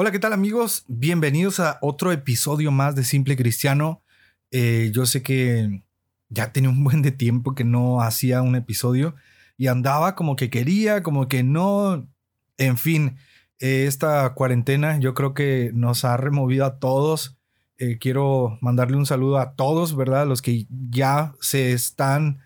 Hola, ¿qué tal amigos? Bienvenidos a otro episodio más de Simple Cristiano. Eh, yo sé que ya tenía un buen de tiempo que no hacía un episodio y andaba como que quería, como que no. En fin, eh, esta cuarentena yo creo que nos ha removido a todos. Eh, quiero mandarle un saludo a todos, ¿verdad? Los que ya se están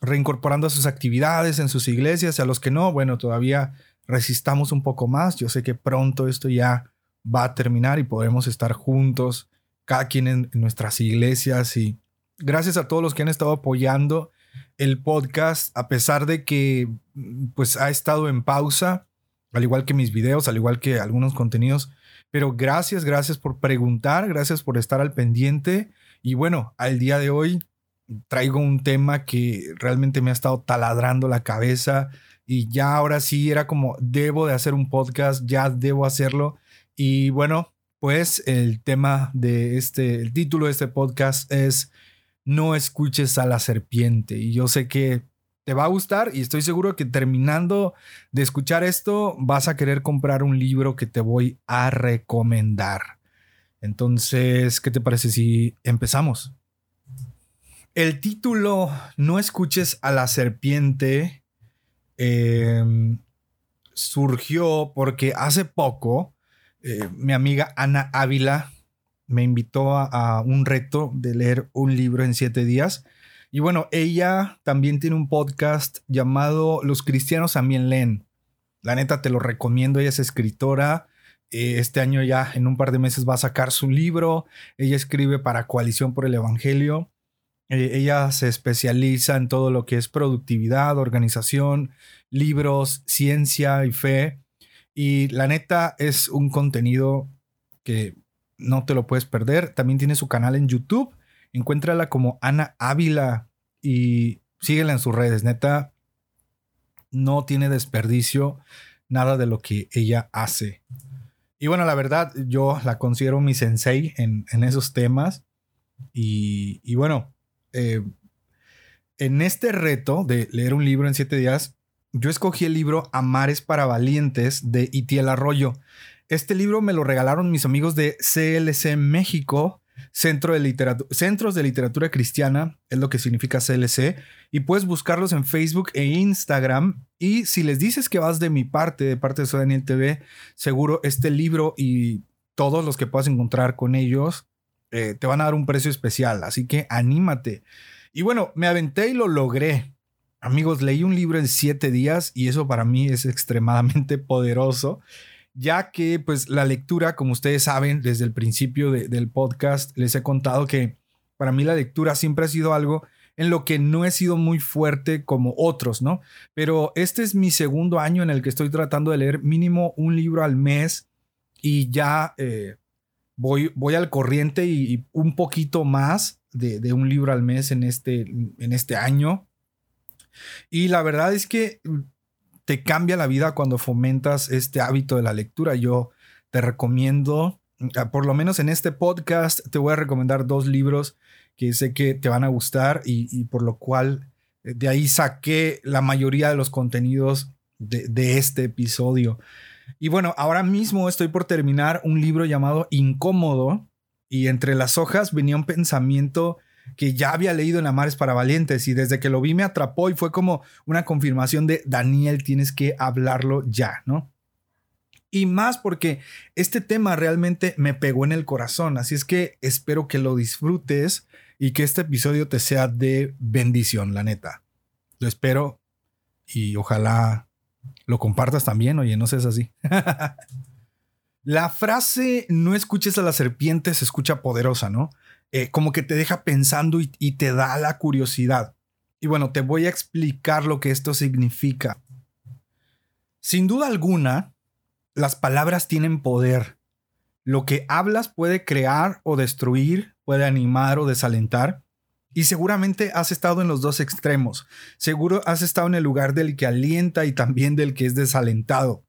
reincorporando a sus actividades en sus iglesias, a los que no, bueno, todavía resistamos un poco más. Yo sé que pronto esto ya va a terminar y podremos estar juntos, cada quien en, nuestras iglesias. Y gracias a todos los que han estado apoyando el podcast, a pesar de que pues ha estado en pausa, al igual que mis videos, al igual que algunos contenidos. Pero gracias, gracias por preguntar, gracias por estar al pendiente. Y bueno, al día de hoy traigo un tema que realmente me ha estado taladrando la cabeza y ya ahora sí era como, debo de hacer un podcast, ya debo hacerlo. Y bueno, pues el tema de este, el título de este podcast es No escuches a la serpiente. Y yo sé que te va a gustar y estoy seguro que terminando de escuchar esto vas a querer comprar un libro que te voy a recomendar. Entonces, ¿qué te parece si empezamos? El título No escuches a la serpiente Em, surgió porque hace poco eh, mi amiga Ana Ávila me invitó a, un reto de leer un libro en siete días. Y bueno, ella también tiene un podcast llamado Los cristianos también leen. La neta te lo recomiendo, ella es escritora. Eh, este año ya en un par de meses va a sacar su libro. Ella escribe para Coalición por el Evangelio. Eh, ella se especializa en todo lo que es productividad, organización, libros, ciencia y fe. Y la neta es un contenido que no te lo puedes perder. También tiene su canal en YouTube. Encuéntrala como Ana Ávila y síguela en sus redes. Neta, no tiene desperdicio nada de lo que ella hace. Y bueno, la verdad, yo la considero mi sensei en, esos temas. Y, y bueno, eh, en este reto de leer un libro en siete días, yo escogí el libro Amares para Valientes de Itiel Arroyo. Este libro me lo regalaron mis amigos de CLC México, Centro de Centros de Literatura Cristiana, es lo que significa CLC, y puedes buscarlos en Facebook e Instagram. Y si les dices que vas de mi parte, de parte de Soy Daniel TV, seguro este libro y todos los que puedas encontrar con ellos eh, te van a dar un precio especial, así que anímate. Y bueno, me aventé y lo logré. Amigos, leí un libro en siete días y eso para mí es extremadamente poderoso, ya que pues la lectura, como ustedes saben, desde el principio del podcast les he contado que para mí la lectura siempre ha sido algo en lo que no he sido muy fuerte como otros, ¿no? Pero este es mi segundo año en el que estoy tratando de leer mínimo un libro al mes y ya eh, voy, voy al corriente y, un poquito más de, un libro al mes en este, en este año. Y la verdad es que te cambia la vida cuando fomentas este hábito de la lectura. Yo te recomiendo, ah, por lo menos en este podcast, te voy a recomendar dos libros que sé que te van a gustar y, por lo cual eh, de ahí saqué la mayoría de los contenidos de, de este episodio. Y bueno, ahora mismo estoy por terminar un libro llamado Incómodo y entre las hojas venía un pensamiento que ya había leído en Amares para Valientes y desde que lo vi me atrapó y fue como una confirmación de Daniel, tienes que hablarlo ya, ¿no? Y más porque este tema realmente me pegó en el corazón, así es que espero que lo disfrutes y que este episodio te sea de bendición, la neta. Lo espero y ojalá lo compartas también, oye, no seas así. la frase no escuches a la serpiente se escucha poderosa, ¿no? Eh, como que te deja pensando y, y te da la curiosidad. Y bueno, te voy a explicar lo que esto significa. Sin duda alguna, las palabras tienen poder. Lo que hablas puede crear o destruir, puede animar o desalentar. Y seguramente has estado en los dos extremos. Seguro has estado en el lugar del que alienta y también del que es desalentado.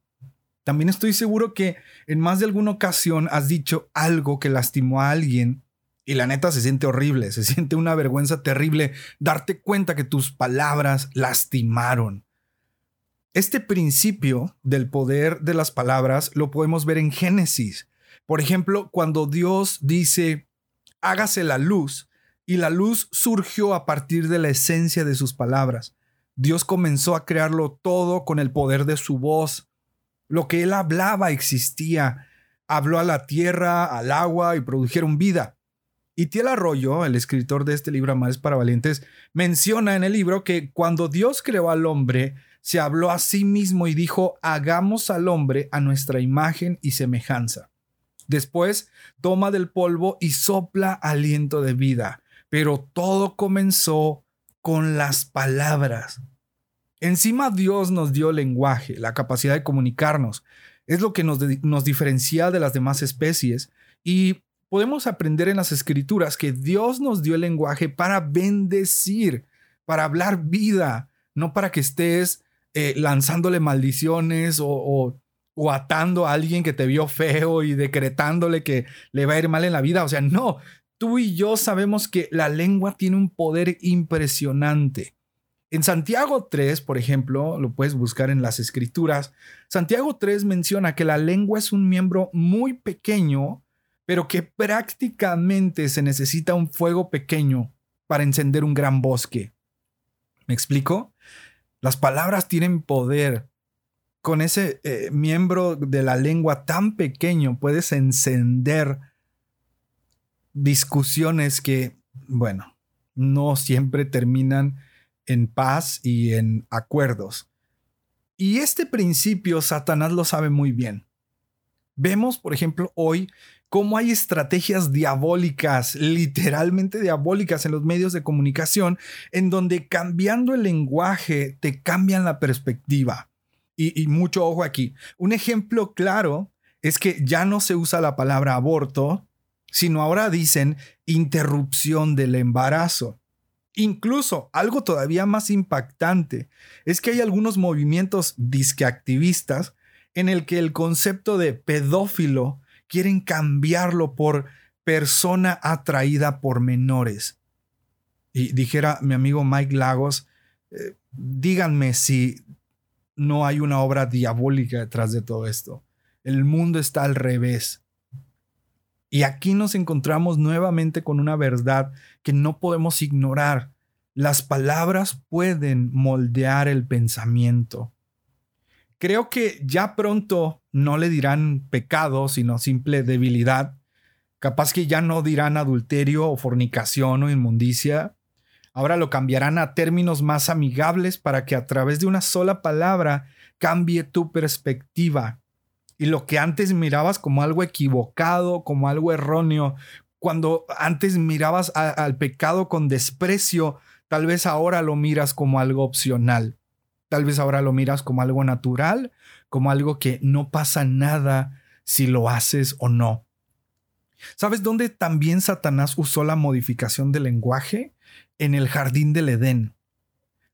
También estoy seguro que en más de alguna ocasión has dicho algo que lastimó a alguien y la neta se siente horrible, se siente una vergüenza terrible darte cuenta que tus palabras lastimaron. Este principio del poder de las palabras lo podemos ver en Génesis. Por ejemplo, cuando Dios dice, hágase la luz, y la luz surgió a partir de la esencia de sus palabras. Dios comenzó a crearlo todo con el poder de su voz. Lo que él hablaba existía. Habló a la tierra, al agua y produjeron vida. Y Tiel Arroyo, el escritor de este libro Amales para Valientes, menciona en el libro que cuando Dios creó al hombre, se habló a sí mismo y dijo, hagamos al hombre a nuestra imagen y semejanza. Después toma del polvo y sopla aliento de vida. Pero todo comenzó con las palabras. Encima Dios nos dio lenguaje, la capacidad de comunicarnos. Es lo que nos, nos diferencia de las demás especies y podemos aprender en las escrituras que Dios nos dio el lenguaje para bendecir, para hablar vida, no para que estés eh, lanzándole maldiciones o, o, atando a alguien que te vio feo y decretándole que le va a ir mal en la vida. O sea, no, tú y yo sabemos que la lengua tiene un poder impresionante. En Santiago 3, por ejemplo, lo puedes buscar en las escrituras, Santiago 3 menciona que la lengua es un miembro muy pequeño pero que prácticamente se necesita un fuego pequeño para encender un gran bosque. ¿Me explico? Las palabras tienen poder. Con ese eh, miembro de la lengua tan pequeño puedes encender discusiones que, bueno, no siempre terminan en paz y en acuerdos. Y este principio Satanás lo sabe muy bien. Vemos, por ejemplo, hoy cómo hay estrategias diabólicas, literalmente diabólicas en los medios de comunicación, en donde cambiando el lenguaje te cambian la perspectiva. Y, mucho ojo aquí. Un ejemplo claro es que ya no se usa la palabra aborto, sino ahora dicen interrupción del embarazo. Incluso algo todavía más impactante es que hay algunos movimientos disqueactivistas en el que el concepto de pedófilo quieren cambiarlo por persona atraída por menores. Y dijera mi amigo Mike Lagos, eh, díganme si no hay una obra diabólica detrás de todo esto. El mundo está al revés. Y aquí nos encontramos nuevamente con una verdad que no podemos ignorar. Las palabras pueden moldear el pensamiento. Creo que ya pronto no le dirán pecado, sino simple debilidad. Capaz que ya no dirán adulterio o fornicación o inmundicia. Ahora lo cambiarán a términos más amigables para que a través de una sola palabra cambie tu perspectiva. Y lo que antes mirabas como algo equivocado, como algo erróneo, cuando antes mirabas al pecado con desprecio, tal vez ahora lo miras como algo opcional. Tal vez ahora lo miras como algo natural, como algo que no pasa nada si lo haces o no. ¿Sabes dónde también Satanás usó la modificación del lenguaje? En el jardín del Edén.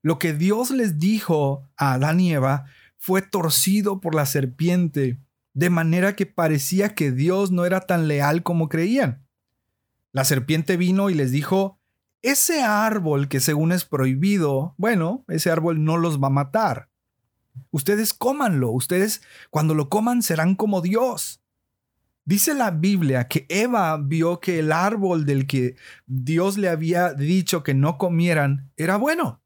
Lo que Dios les dijo a Adán y Eva fue torcido por la serpiente, de manera que parecía que Dios no era tan leal como creían. La serpiente vino y les dijo, ese árbol que según es prohibido, bueno, ese árbol no los va a matar. Ustedes cómanlo, ustedes cuando lo coman serán como Dios. Dice la Biblia que Eva vio que el árbol del que Dios le había dicho que no comieran era bueno.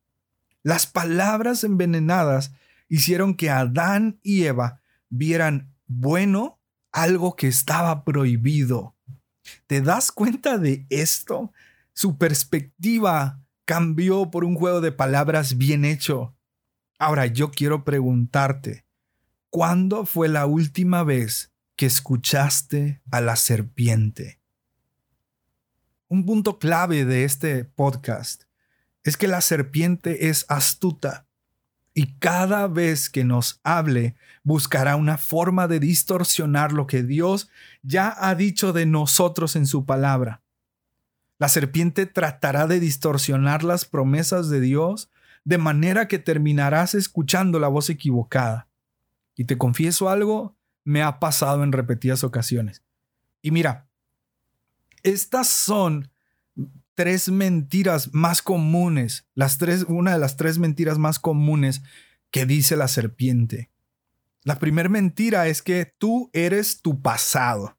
Las palabras envenenadas hicieron que Adán y Eva vieran bueno algo que estaba prohibido. ¿Te das cuenta de esto? Su perspectiva cambió por un juego de palabras bien hecho. Ahora yo quiero preguntarte, ¿cuándo fue la última vez que escuchaste a la serpiente? Un punto clave de este podcast es que la serpiente es astuta. Y cada vez que nos hable buscará una forma de distorsionar lo que Dios ya ha dicho de nosotros en su palabra. La serpiente tratará de distorsionar las promesas de Dios de manera que terminarás escuchando la voz equivocada. Y te confieso algo, me ha pasado en repetidas ocasiones. Y mira, estas son tres mentiras más comunes, las tres, una de las tres mentiras más comunes que dice la serpiente. La primera mentira es que tú eres tu pasado.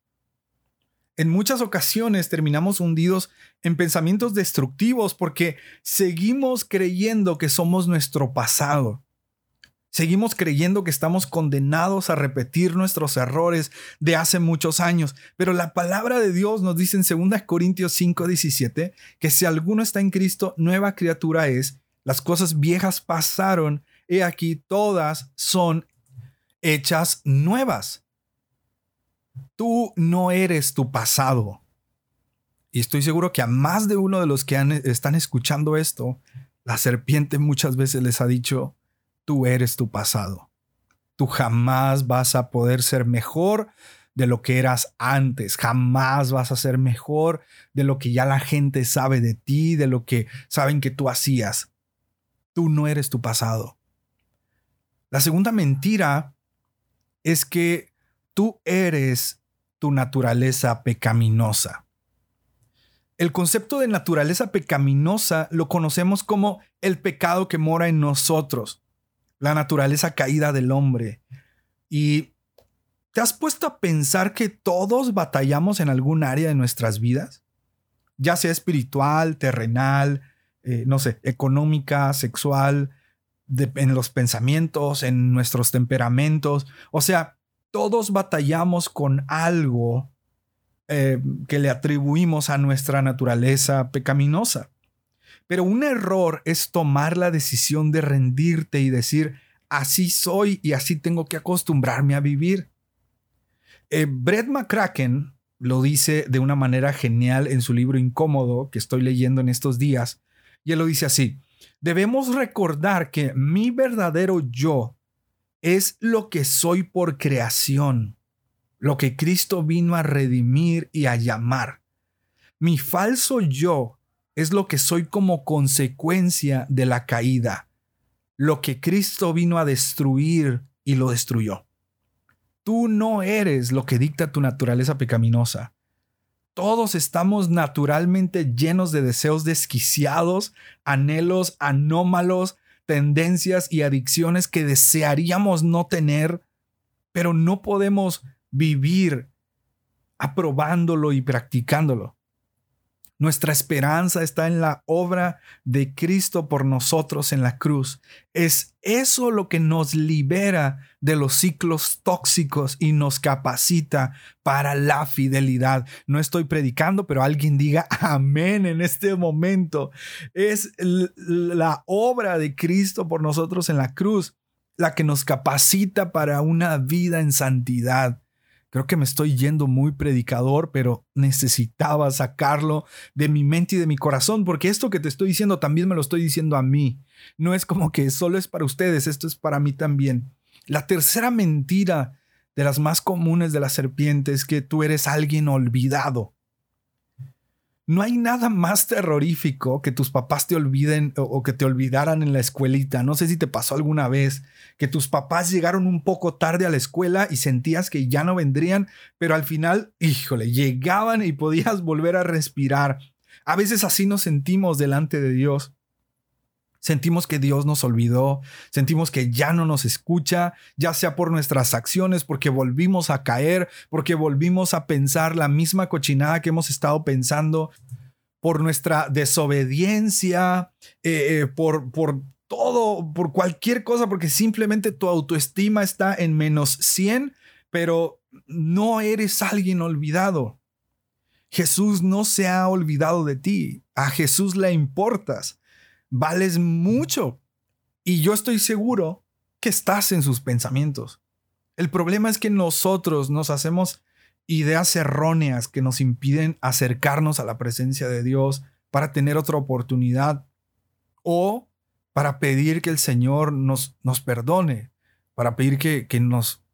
En muchas ocasiones terminamos hundidos en pensamientos destructivos porque seguimos creyendo que somos nuestro pasado. Seguimos creyendo que estamos condenados a repetir nuestros errores de hace muchos años, pero la palabra de Dios nos dice en 2 Corintios 5:17 que si alguno está en Cristo, nueva criatura es, las cosas viejas pasaron, y aquí todas son hechas nuevas. Tú no eres tu pasado. Y estoy seguro que a más de uno de los que están escuchando esto, la serpiente muchas veces les ha dicho, tú eres tu pasado. Tú jamás vas a poder ser mejor de lo que eras antes. Jamás vas a ser mejor de lo que ya la gente sabe de ti, de lo que saben que tú hacías. Tú no eres tu pasado. La segunda mentira es que tú eres tu naturaleza pecaminosa. El concepto de naturaleza pecaminosa lo conocemos como el pecado que mora en nosotros la naturaleza caída del hombre. Y ¿te has puesto a pensar que todos batallamos en algún área de nuestras vidas? Ya sea espiritual, terrenal, eh, no sé, económica, sexual, en los pensamientos, en nuestros temperamentos. O sea, todos batallamos con algo eh, que le atribuimos a nuestra naturaleza pecaminosa. Pero un error es tomar la decisión de rendirte y decir, así soy y así tengo que acostumbrarme a vivir. Eh, Brett McCracken lo dice de una manera genial en su libro Incómodo que estoy leyendo en estos días. Y él lo dice así, debemos recordar que mi verdadero yo es lo que soy por creación, lo que Cristo vino a redimir y a llamar. Mi falso yo es lo que soy como consecuencia de la caída, lo que Cristo vino a destruir y lo destruyó. Tú no eres lo que dicta tu naturaleza pecaminosa. Todos estamos naturalmente llenos de deseos desquiciados, anhelos anómalos, tendencias y adicciones que desearíamos no tener, pero no podemos vivir aprobándolo y practicándolo. Nuestra esperanza está en la obra de Cristo por nosotros en la cruz. Es eso lo que nos libera de los ciclos tóxicos y nos capacita para la fidelidad. No estoy predicando, pero alguien diga amén en este momento. Es la obra de Cristo por nosotros en la cruz la que nos capacita para una vida en santidad. Creo que me estoy yendo muy predicador, pero necesitaba sacarlo de mi mente y de mi corazón, porque esto que te estoy diciendo también me lo estoy diciendo a mí. No es como que solo es para ustedes, esto es para mí también. La tercera mentira de las más comunes de la serpiente es que tú eres alguien olvidado. No hay nada más terrorífico que tus papás te olviden o, que te olvidaran en la escuelita. No sé si te pasó alguna vez que tus papás llegaron un poco tarde a la escuela y sentías que ya no vendrían, pero al final, híjole, llegaban y podías volver a respirar. A veces así nos sentimos delante de Dios. Sentimos que Dios nos olvidó, sentimos que ya no nos escucha, ya sea por nuestras acciones, porque volvimos a caer, porque volvimos a pensar la misma cochinada que hemos estado pensando, por nuestra desobediencia, eh, eh, por, por todo, por cualquier cosa, porque simplemente tu autoestima está en menos 100, pero no eres alguien olvidado. Jesús no se ha olvidado de ti, a Jesús le importas vales mucho. Y yo estoy seguro que estás en sus pensamientos. El problema es que nosotros nos hacemos ideas erróneas que nos impiden acercarnos a la presencia de Dios para tener otra oportunidad o para pedir que el Señor nos, nos perdone, para pedir que, que nos,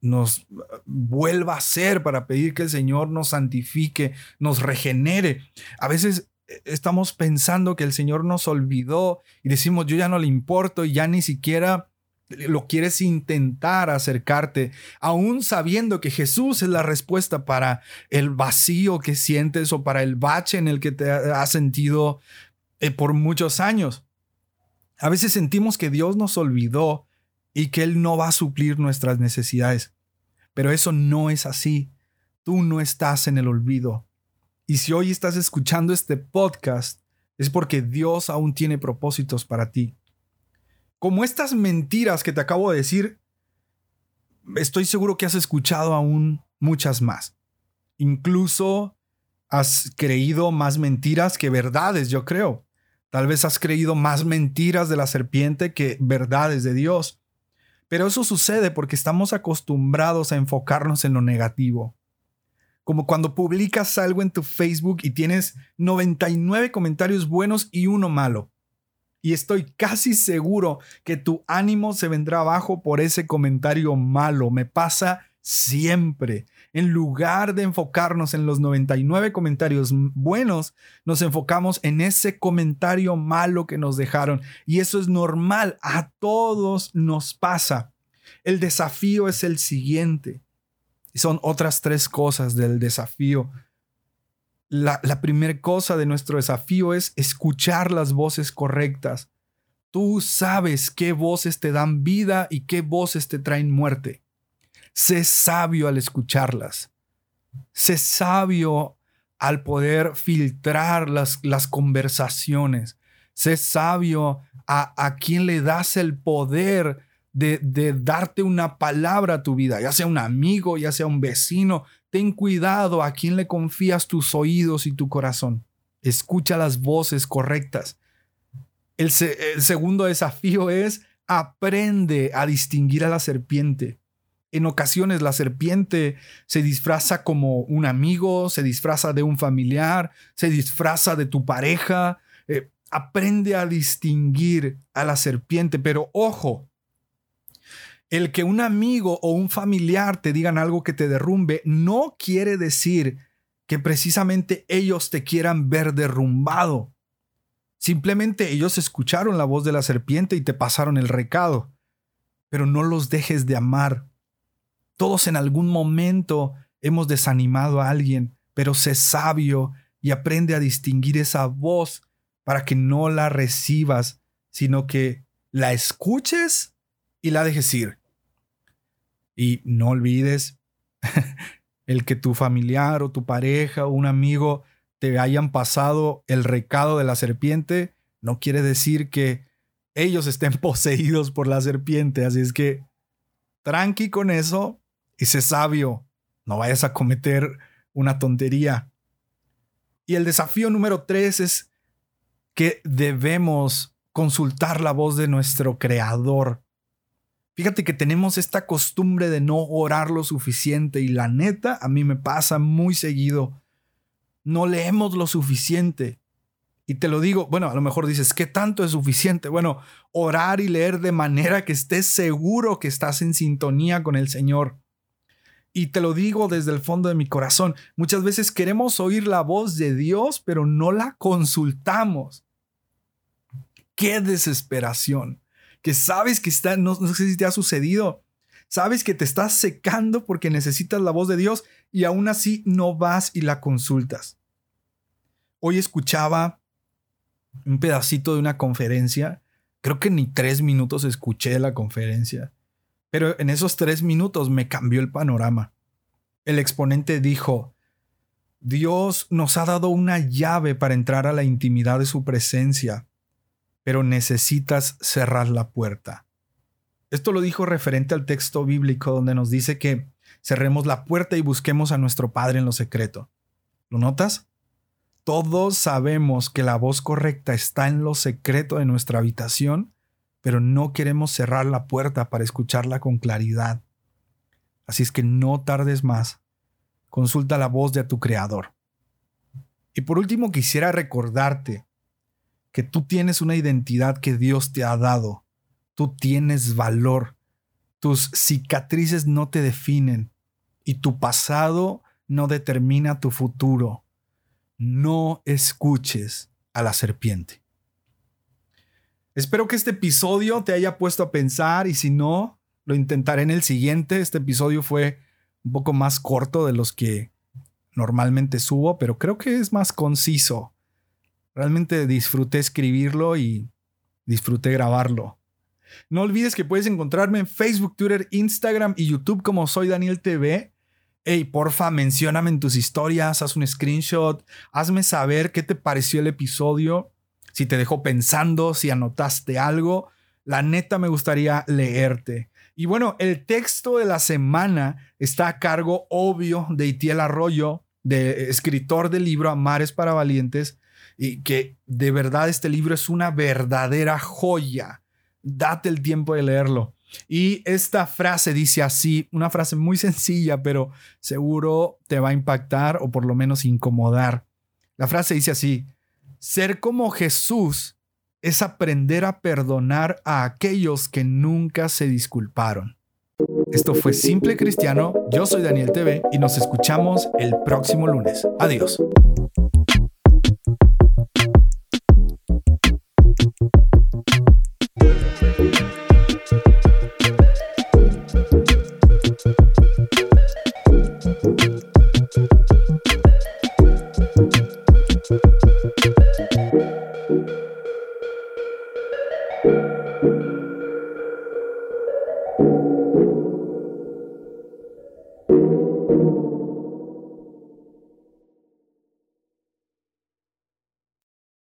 nos vuelva a ser, para pedir que el Señor nos santifique, nos regenere. A veces estamos pensando que el Señor nos olvidó y decimos, yo ya no le importo y ya ni siquiera lo quieres intentar acercarte, aún sabiendo que Jesús es la respuesta para el vacío que sientes o para el bache en el que te has sentido eh, por muchos años. A veces sentimos que Dios nos olvidó y que Él no va a suplir nuestras necesidades, pero eso no es así. Tú no estás en el olvido. Y si hoy estás escuchando este podcast, es porque Dios aún tiene propósitos para ti. Como estas mentiras que te acabo de decir, estoy seguro que has escuchado aún muchas más. Incluso has creído más mentiras que verdades, yo creo. Tal vez has creído más mentiras de la serpiente que verdades de Dios. Pero eso sucede porque estamos acostumbrados a enfocarnos en lo negativo como cuando publicas algo en tu Facebook y tienes 99 comentarios buenos y uno malo. Y estoy casi seguro que tu ánimo se vendrá abajo por ese comentario malo. Me pasa siempre. En lugar de enfocarnos en los 99 comentarios buenos, nos enfocamos en ese comentario malo que nos dejaron. Y eso es normal. A todos nos pasa. El desafío es el siguiente. Son otras tres cosas del desafío. La, la primera cosa de nuestro desafío es escuchar las voces correctas. Tú sabes qué voces te dan vida y qué voces te traen muerte. Sé sabio al escucharlas. Sé sabio al poder filtrar las, las conversaciones. Sé sabio a, a quien le das el poder de, darte una palabra a tu vida, ya sea un amigo, ya sea un vecino. Ten cuidado a quién le confías tus oídos y tu corazón. Escucha las voces correctas. El, el segundo desafío es aprende a distinguir a la serpiente. En ocasiones la serpiente se disfraza como un amigo, se disfraza de un familiar, se disfraza de tu pareja. Eh, aprende a distinguir a la serpiente, pero ojo, el que un amigo o un familiar te digan algo que te derrumbe no quiere decir que precisamente ellos te quieran ver derrumbado. Simplemente ellos escucharon la voz de la serpiente y te pasaron el recado. Pero no los dejes de amar. Todos en algún momento hemos desanimado a alguien, pero sé sabio y aprende a distinguir esa voz para que no la recibas, sino que la escuches y la dejes ir. Y no olvides el que tu familiar o tu pareja o un amigo te hayan pasado el recado de la serpiente, no quiere decir que ellos estén poseídos por la serpiente. Así es que tranqui con eso y sé sabio. No vayas a cometer una tontería. Y el desafío número tres es que debemos consultar la voz de nuestro creador Fíjate que tenemos esta costumbre de no orar lo suficiente y la neta a mí me pasa muy seguido. No leemos lo suficiente. Y te lo digo, bueno, a lo mejor dices, ¿qué tanto es suficiente? Bueno, orar y leer de manera que estés seguro que estás en sintonía con el Señor. Y te lo digo desde el fondo de mi corazón, muchas veces queremos oír la voz de Dios, pero no la consultamos. Qué desesperación que sabes que está, no, sé si te ha sucedido, sabes que te estás secando porque necesitas la voz de Dios y aún así no vas y la consultas. Hoy escuchaba un pedacito de una conferencia, creo que ni tres minutos escuché la conferencia, pero en esos tres minutos me cambió el panorama. El exponente dijo, Dios nos ha dado una llave para entrar a la intimidad de su presencia pero necesitas cerrar la puerta. Esto lo dijo referente al texto bíblico donde nos dice que cerremos la puerta y busquemos a nuestro Padre en lo secreto. ¿Lo notas? Todos sabemos que la voz correcta está en lo secreto de nuestra habitación, pero no queremos cerrar la puerta para escucharla con claridad. Así es que no tardes más. Consulta la voz de tu Creador. Y por último quisiera recordarte que tú tienes una identidad que Dios te ha dado. Tú tienes valor. Tus cicatrices no te definen y tu pasado no determina tu futuro. No escuches a la serpiente. Espero que este episodio te haya puesto a pensar y si no, lo intentaré en el siguiente. Este episodio fue un poco más corto de los que normalmente subo, pero creo que es más conciso. Realmente disfruté escribirlo y disfruté grabarlo. No olvides que puedes encontrarme en Facebook, Twitter, Instagram y YouTube como soy Daniel TV. Hey, porfa, mencióname en tus historias, haz un screenshot, hazme saber qué te pareció el episodio, si te dejó pensando, si anotaste algo. La neta me gustaría leerte. Y bueno, el texto de la semana está a cargo, obvio, de Itiel Arroyo, de escritor del libro Amares para Valientes, y que de verdad este libro es una verdadera joya. Date el tiempo de leerlo. Y esta frase dice así, una frase muy sencilla, pero seguro te va a impactar o por lo menos incomodar. La frase dice así, ser como Jesús es aprender a perdonar a aquellos que nunca se disculparon. Esto fue Simple Cristiano, yo soy Daniel TV y nos escuchamos el próximo lunes. Adiós.